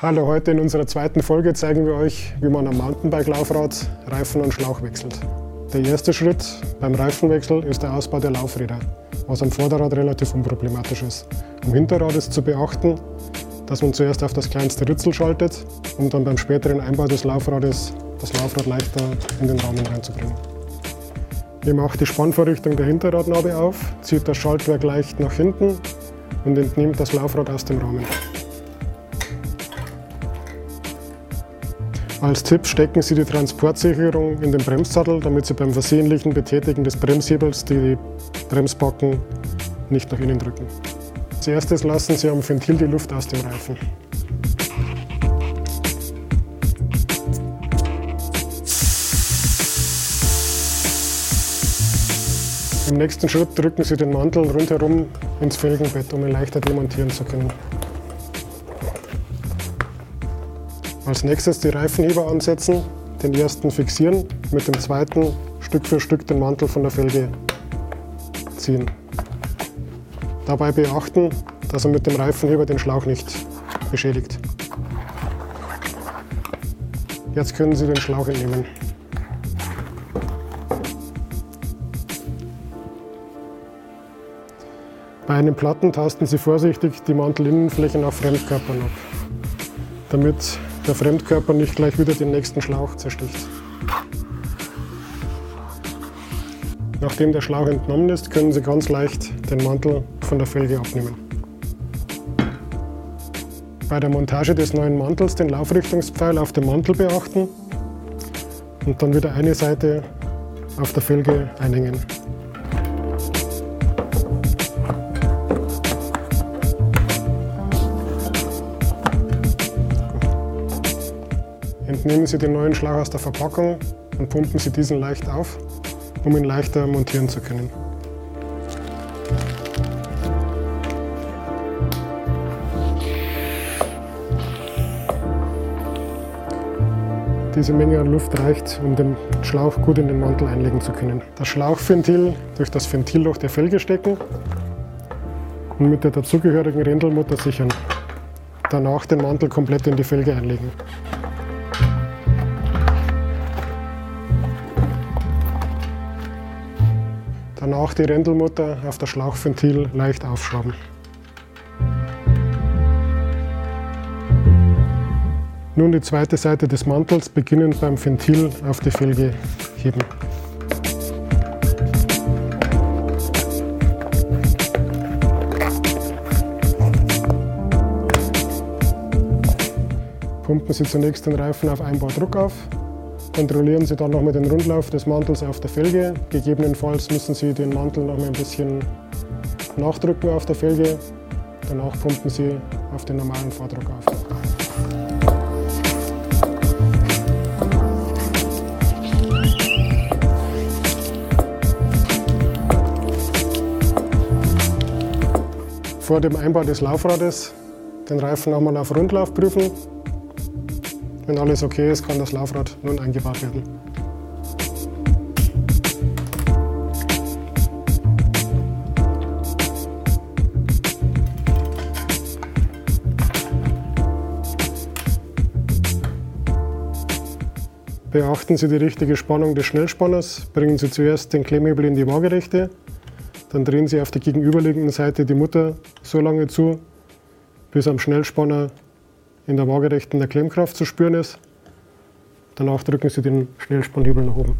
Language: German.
Hallo, heute in unserer zweiten Folge zeigen wir euch, wie man am Mountainbike-Laufrad Reifen und Schlauch wechselt. Der erste Schritt beim Reifenwechsel ist der Ausbau der Laufräder, was am Vorderrad relativ unproblematisch ist. Am Hinterrad ist zu beachten, dass man zuerst auf das kleinste Ritzel schaltet, um dann beim späteren Einbau des Laufrades das Laufrad leichter in den Rahmen reinzubringen. Ihr macht die Spannvorrichtung der Hinterradnabe auf, zieht das Schaltwerk leicht nach hinten und entnehmt das Laufrad aus dem Rahmen. Als Tipp stecken Sie die Transportsicherung in den Bremssattel, damit Sie beim versehentlichen Betätigen des Bremshebels die Bremsbacken nicht nach innen drücken. Als erstes lassen Sie am Ventil die Luft aus dem Reifen. Im nächsten Schritt drücken Sie den Mantel rundherum ins Felgenbett, um ihn leichter demontieren zu können. Als nächstes die Reifenheber ansetzen, den ersten fixieren, mit dem zweiten Stück für Stück den Mantel von der Felge ziehen. Dabei beachten, dass er mit dem Reifenheber den Schlauch nicht beschädigt. Jetzt können Sie den Schlauch entnehmen. Bei einem Platten tasten Sie vorsichtig die Mantelinnenfläche nach Fremdkörpern ab, damit der Fremdkörper nicht gleich wieder den nächsten Schlauch zersticht. Nachdem der Schlauch entnommen ist, können Sie ganz leicht den Mantel von der Felge abnehmen. Bei der Montage des neuen Mantels den Laufrichtungspfeil auf dem Mantel beachten und dann wieder eine Seite auf der Felge einhängen. Entnehmen Sie den neuen Schlauch aus der Verpackung und pumpen Sie diesen leicht auf, um ihn leichter montieren zu können. Diese Menge an Luft reicht, um den Schlauch gut in den Mantel einlegen zu können. Das Schlauchventil durch das Ventilloch der Felge stecken und mit der dazugehörigen Rändelmutter sichern. Danach den Mantel komplett in die Felge einlegen. Danach die Rändelmutter auf das Schlauchventil leicht aufschrauben. Nun die zweite Seite des Mantels beginnend beim Ventil auf die Felge heben. Pumpen Sie zunächst den Reifen auf Einbaudruck auf Kontrollieren Sie dann nochmal den Rundlauf des Mantels auf der Felge. Gegebenenfalls müssen Sie den Mantel noch mal ein bisschen nachdrücken auf der Felge. Danach pumpen Sie auf den normalen Vordruck auf. Vor dem Einbau des Laufrades den Reifen nochmal auf Rundlauf prüfen wenn alles okay ist, kann das Laufrad nun eingebaut werden. Beachten Sie die richtige Spannung des Schnellspanners. Bringen Sie zuerst den Klemmhebel in die Waagerechte. Dann drehen Sie auf der gegenüberliegenden Seite die Mutter so lange zu, bis am Schnellspanner in der Waagerechten der Klemmkraft zu spüren ist. Danach drücken Sie den Schnellspannhebel nach oben.